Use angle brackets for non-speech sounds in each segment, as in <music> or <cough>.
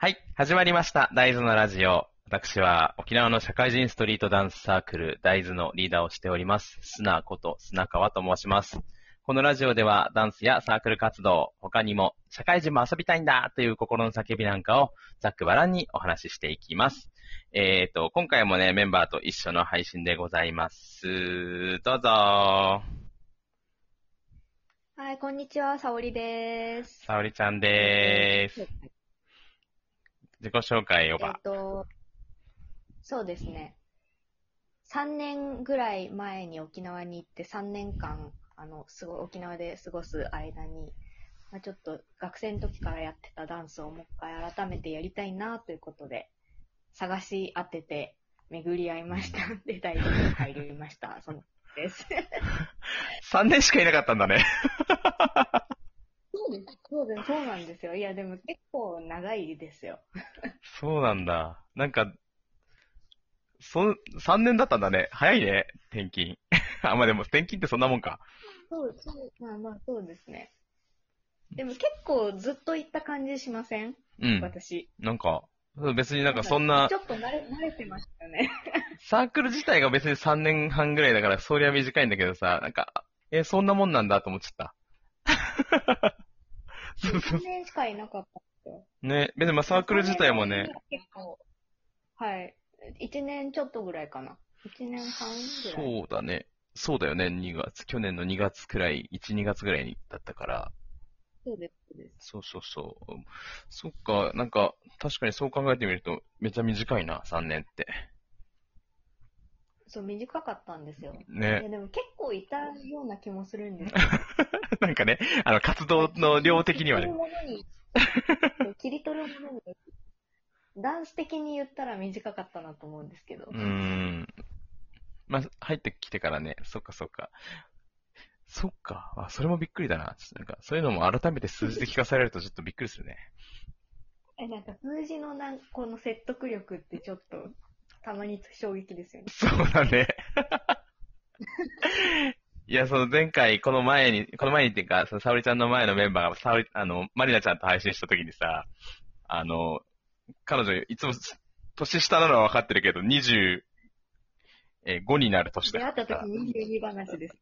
はい、始まりました。大豆のラジオ。私は沖縄の社会人ストリートダンスサークル大豆のリーダーをしております。砂こと砂川と申します。このラジオではダンスやサークル活動、他にも社会人も遊びたいんだという心の叫びなんかをざっくばらんにお話ししていきます。えっ、と、今回もね、メンバーと一緒の配信でございます。どうぞはい、こんにちは、さおりです。沙織ちゃんでーす。自己紹介をえっば。と、そうですね。3年ぐらい前に沖縄に行って3年間、あの、すごい沖縄で過ごす間に、まあ、ちょっと学生の時からやってたダンスをもう一回改めてやりたいなということで、探し当てて巡り合いました。で、大学に入りました。そのです。<laughs> 3年しかいなかったんだね。そうです。そうです。そうなんですよ。いや、でも結構長いですよ。そうなんだ。なんか、そ、3年だったんだね。早いね、転勤。<laughs> あ、まあでも転勤ってそんなもんか。そう、そう、まあまあそうですね。でも結構ずっと行った感じしません？うん。私。なんか、別になんかそんなち、ょっと慣れ、慣れてましたよね。<laughs> サークル自体が別に3年半ぐらいだから、そりゃ短いんだけどさ、なんか、え、そんなもんなんだと思っちゃった。そうそう1年しかいなかったんですよ。ね、別にまあサークル自体もね、結構、はい。1年ちょっとぐらいかな。1年半ぐらい。そうだね。そうだよね、2月。去年の2月くらい、1、2月くらいだったから。そうです、そうです。そうそうそう。そっか、なんか、確かにそう考えてみると、めちゃ短いな、3年って。そう、短かったんですよ。いね。や、でも結構いたような気もするんです <laughs> なんかね、あの、活動の量的にはね。切り取るものに、ダンス的に言ったら短かったなと思うんですけど。うーん。まあ、入ってきてからね、そっかそっか。そっか。あ、それもびっくりだな。なんか、そういうのも改めて数字で聞かされるとちょっとびっくりするね。え、なんか数字のなんこの説得力ってちょっと、たまに衝撃ですよね。そうだね。<laughs> いや、その前回、この前に、この前にっていうか、その沙織ちゃんの前のメンバーが、沙織、あの、マリナちゃんと配信した時にさ、あの、彼女、いつも、年下なのは分かってるけど、25になる年だ出会った時22話です。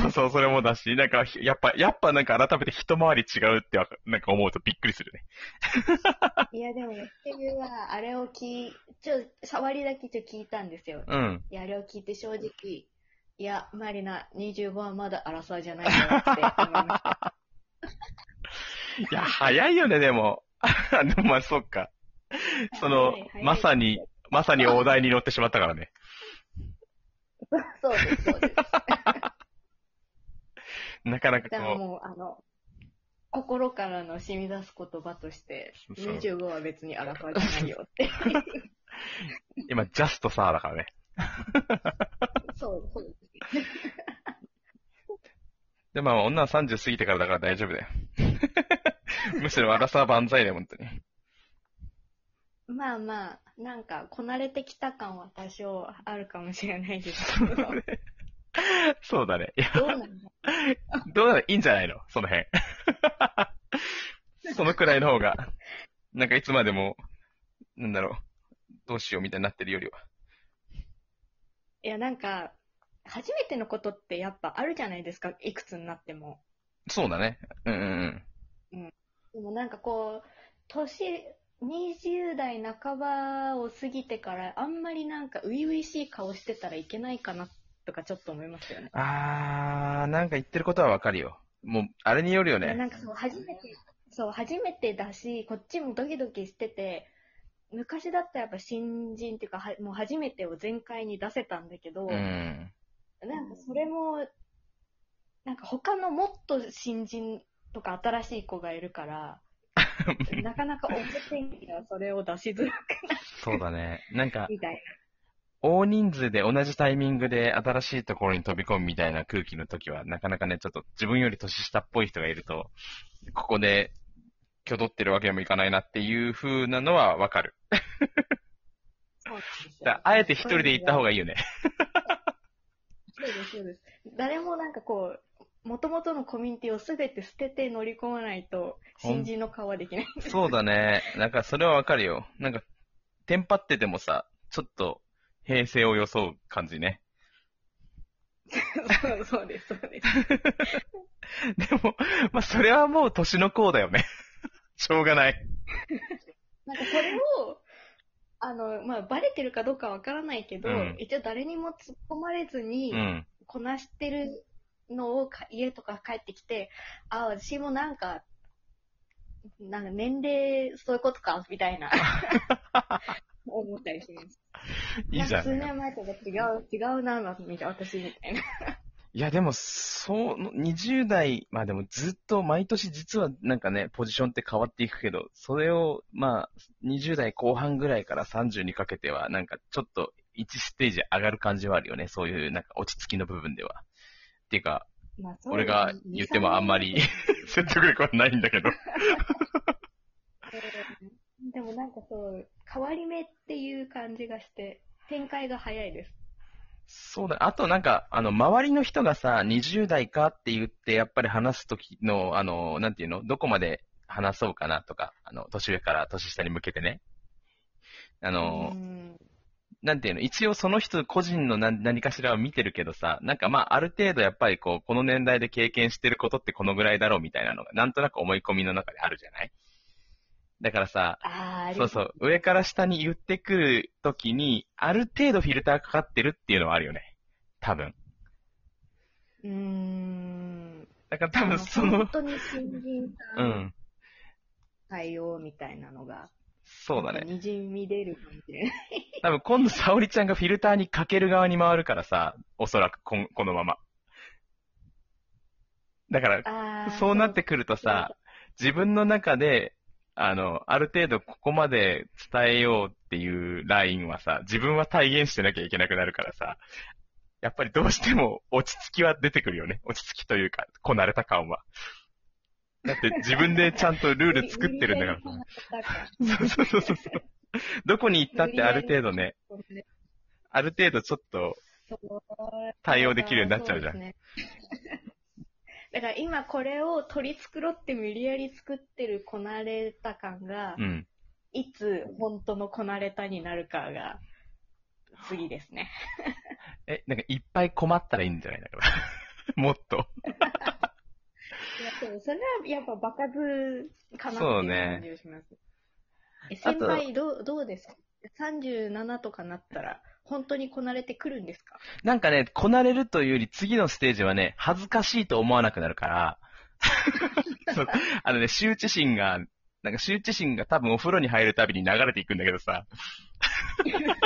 そうそう、それもだし、なんか、やっぱ、やっぱなんか改めて一回り違うってなんか思うとびっくりするね。<laughs> いや、でも、っていうは、あれを聞い、ちょ、触りだけちょ聞いたんですよ。うん。いや、あれを聞いて正直、いや、マリナ、25はまだアラサーじゃないなって思いました。<laughs> いや、早いよね、でも。<laughs> でもまあ、そっか。そのはい早、いまさに、まさに大台に乗ってしまったからね。そうです、そうです。なかなかこだからもう、あの、心からの染み出す言葉として、そう25は別にアラサーじゃないよって。う、<laughs> 今、ジャストさ、だからね。そう、そうです。で、まあ、女は30過ぎてからだから大丈夫だよ。<laughs> むしろ、アラサー万歳だよ、本当に。まあまあ、なんか、こなれてきた感は多少あるかもしれないですけど、<laughs> そうだね。いや、どうなんだどうなのいいんじゃないの？その辺。<laughs> そのくらいの方が、なんかいつまでも、なんだろう、どうしようみたいになってるよりは。いや、なんか、初めてのことってやっぱあるじゃないですか、いくつになっても。そうだね。うんうんうん。でもなんかこう、年、20代半ばを過ぎてから、あんまりなんか、初々しい顔してたらいけないかな、とかちょっと思いますよね。あー、なんか言ってることはわかるよ。もう、あれによるよね。なんかそう、初めて、そう、初めてだし、こっちもドキドキしてて、昔だったらやっぱ新人っていうか、はもう初めてを全開に出せたんだけど、うん。なんかそれも、なんか他のもっと新人とか新しい子がいるから、<laughs> なかなか表にはそれを出しづらくそうだね。なんかな、みたい大人数で同じタイミングで新しいところに飛び込むみたいな空気の時は、なかなかね、ちょっと自分より年下っぽい人がいると、ここで、挙取ってるわけにもいかないなっていう風なのはわかる。な。そうですよだあえて一人で行った方がいいよね。そうです、そうです。誰もなんかこう、元々のコミュニティをすべて捨てて乗り込まないと、新人の顔はできない。<laughs> そうだね。なんかそれはわかるよ。なんか、テンパっててもさ、ちょっと平成を装う感じね。そうそうです、そうです。<laughs> でも、まあそれはもう年の功だよね。<laughs> しょうがない。なんかこれを、あの、まあ、バレてるかどうかわからないけど、うん一応誰にも突っ込まれずにう、ん。こなしてるのをか家とか帰ってきて、あ、私もなんか、なんか年齢そういうことか、みたいな、思ったりします。いいじゃん。数年前とか違う、違うな、みたいな、私みたいな。いや、でも、そう、20代、まあでもずっと毎年実はなんかね、ポジションって変わっていくけど、それを、まあ、20代後半ぐらいから30にかけては、なんかちょっと1ステージ上がる感じはあるよね。そういうなんか落ち着きの部分では。っていうか、まあ、俺が言ってもあんまり <laughs> 説得力はないんだけど。う <laughs> んでもなんかそう、変わり目っていう感じがして、展開が早いです。そうだ。あとなんか、あの、周りの人がさ、20代かって言って、やっぱり話すときの、あの、なんていうの？どこまで話そうかなとか、あの、年上から年下に向けてね。あの、うんなんていうの、一応その人個人の何何かしらを見てるけどさ、なんかまあある程度やっぱりこう、この年代で経験してることってこのぐらいだろうみたいなのが、なんとなく思い込みの中であるじゃない？だからさ、そうそう、上から下に言ってくるときに、ある程度フィルターかかってるっていうのはあるよね。多分。うーん。だから多分その本、当に新人うさんん、対応みたいなのが、そうだね。にじみ出るかもしれない。多分今度沙織ちゃんがフィルターにかける側に回るからさ、おそらくこんこのまま。だから。そうなってくるとさ、自分の中で、あの、ある程度ここまで伝えようっていうラインはさ、自分は体現してなきゃいけなくなるからさ、やっぱりどうしても落ち着きは出てくるよね。落ち着きというか、こなれた感は。だって自分でちゃんとルール作ってるんだからさ。<laughs> そうそうそうそう。<laughs> どこに行ったってある程度ね、ある程度ちょっと、対応できるようになっちゃうじゃん <laughs> だから今これを取り繕って無理やり作ってるこなれた感が、うん。いつ本当のこなれたになるかが、次ですね。<laughs> え、なんかいっぱい困ったらいいんじゃないだから。もっと。いや、そう、それはやっぱ場数かなっていうそうね感じがします。えあと先輩、どう、どうですか ?37 とかなったら、本当にこなれてくるんですか？なんかね、こなれるというより次のステージはね、恥ずかしいと思わなくなるから、<laughs> そうあのね、羞恥心が、なんか羞恥心が多分お風呂に入るたびに流れていくんだけどさ、<laughs>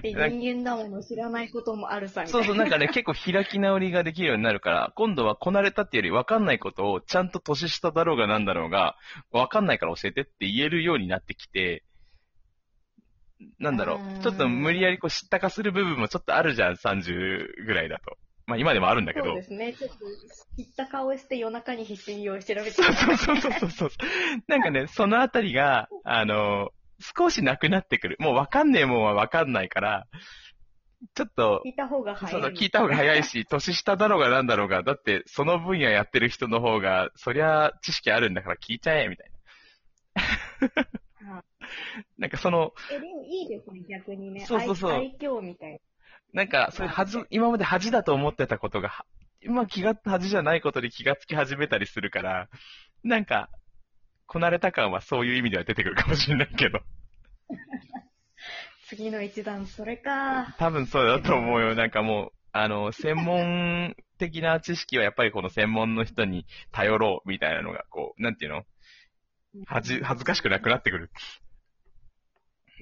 で人間だもの知らないこともあるさ、みたいうな。そそう、なんかね、結構開き直りができるようになるから、今度はこなれたっていうより分かんないことを、ちゃんと年下だろうがなんだろうが、分かんないから教えてって言えるようになってきて、なんだろう、ちょっと無理やりこう知ったかする部分もちょっとあるじゃん、30ぐらいだと。まあ今でもあるんだけど。そうですね。ちょっと、知った顔して夜中に必死に調べてそうそうそうそうそう。なんかね、そのあたりが、あの、少しなくなってくる。もう分かんねえもんは分かんないから、ちょっと聞、いた方が早い。そうそう、聞いた方が早いし、<laughs> 年下だろうがなんだろうが、だってその分野やってる人の方が、そりゃ知識あるんだから聞いちゃえ、みたいな。はいなんかその、え、でもいいですね、逆にね。そうそうそう愛愛嬌みたいなんか、そういう恥ず、今まで恥だと思ってたことが、は今気が、恥じゃないことに気がつき始めたりするから、なんか、こなれた感はそういう意味では出てくるかもしれないけど。な。<laughs> 次の一段、それか。多分そうだと思うよ。なんかもう、あの、専門的な知識はやっぱりこの専門の人に頼ろうみたいなのが、こう、なんていうの？恥ず、恥ずかしくなくなってくる。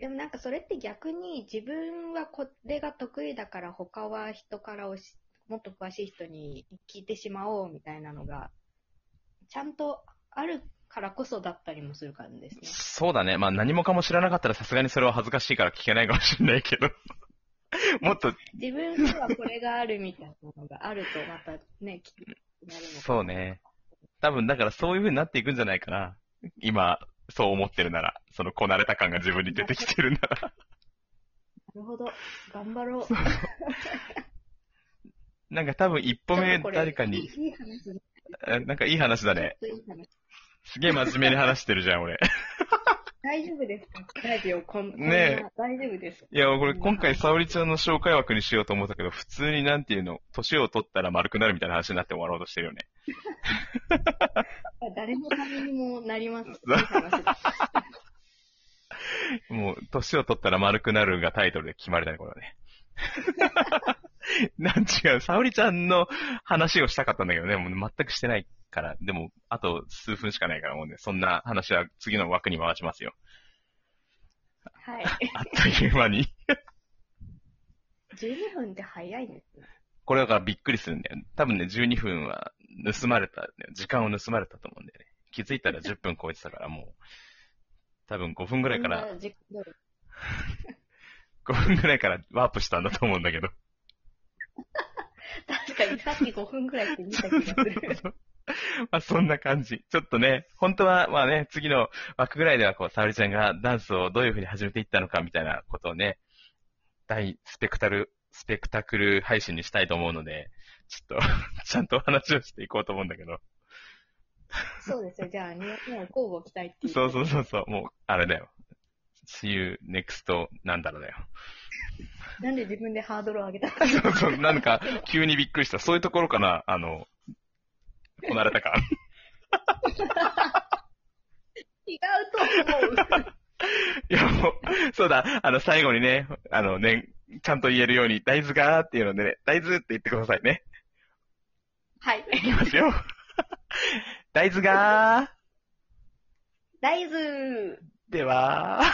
でもなんかそれって逆に自分はこれが得意だから他は人からおしもっと詳しい人に聞いてしまおうみたいなのがちゃんとあるからこそだったりもするからですね。そうだね。まあ何もかも知らなかったらさすがにそれは恥ずかしいから聞けないかもしれないけど。<laughs> もっと、自分にはこれがあるみたいなのがあるとまたね、きなるのかなそうね。多分だからそういう風になっていくんじゃないかな。今、そう思ってるなら。そのこなれた感が自分に出てきてるなら。<laughs> なるほど。頑張ろう。なんか多分一歩目誰かにいい、話えなんかいい話だね。すげえ真面目に話してるじゃん、俺。<laughs> 大丈夫ですか？ラジオこん、ねえ大丈夫ですか？いや、これ今回沙織ちゃんの紹介枠にしようと思ったけど、普通になんていうの、年を取ったら丸くなるみたいな話になって終わろうとしてるよね。<laughs> 誰のためにもなります。<laughs> もう、年を取ったら丸くなるがタイトルで決まりだね、これはね。なん違う、沙織ちゃんの話をしたかったんだけどね、もう全くしてないから、でも、あと数分しかないから、もうね、そんな話は次の枠に回しますよ。はい。<laughs> あっという間に。12分って早いですね。これだからびっくりするんだよ。多分ね、12分は盗まれた、時間を盗まれたと思うんだよね。気づいたら10分超えてたから、もう、多分5分ぐらいからこん、な時間通り <laughs> 5分ぐらいからワープしたんだと思うんだけど。確かにさっき5分くらいって見た気がする。<laughs> <laughs> まあそんな感じ。ちょっとね、本当はまあね、次の枠ぐらいではこう、沙織ちゃんがダンスをどういう風に始めていったのかみたいなことをね、大スペクタル、スペクタクル配信にしたいと思うので、ちょっと、<laughs> ちゃんと話をしていこうと思うんだけど。そうですよ。じゃあ、2月の交互期待っていう。そうそうそうそう、もう、あれだよ。See you next なんだろうだよ。なんで自分でハードルを上げたか。<laughs> そうそう、なんか、急にびっくりした。そういうところかな、あの、こなれたか。違うと思う。いや、もう、そうだ、あの、最後にね、あのね、ちゃんと言えるように、大豆がーっていうのでね、大豆って言ってくださいね。はい。いきますよ。<laughs> 大豆がー大豆ではー。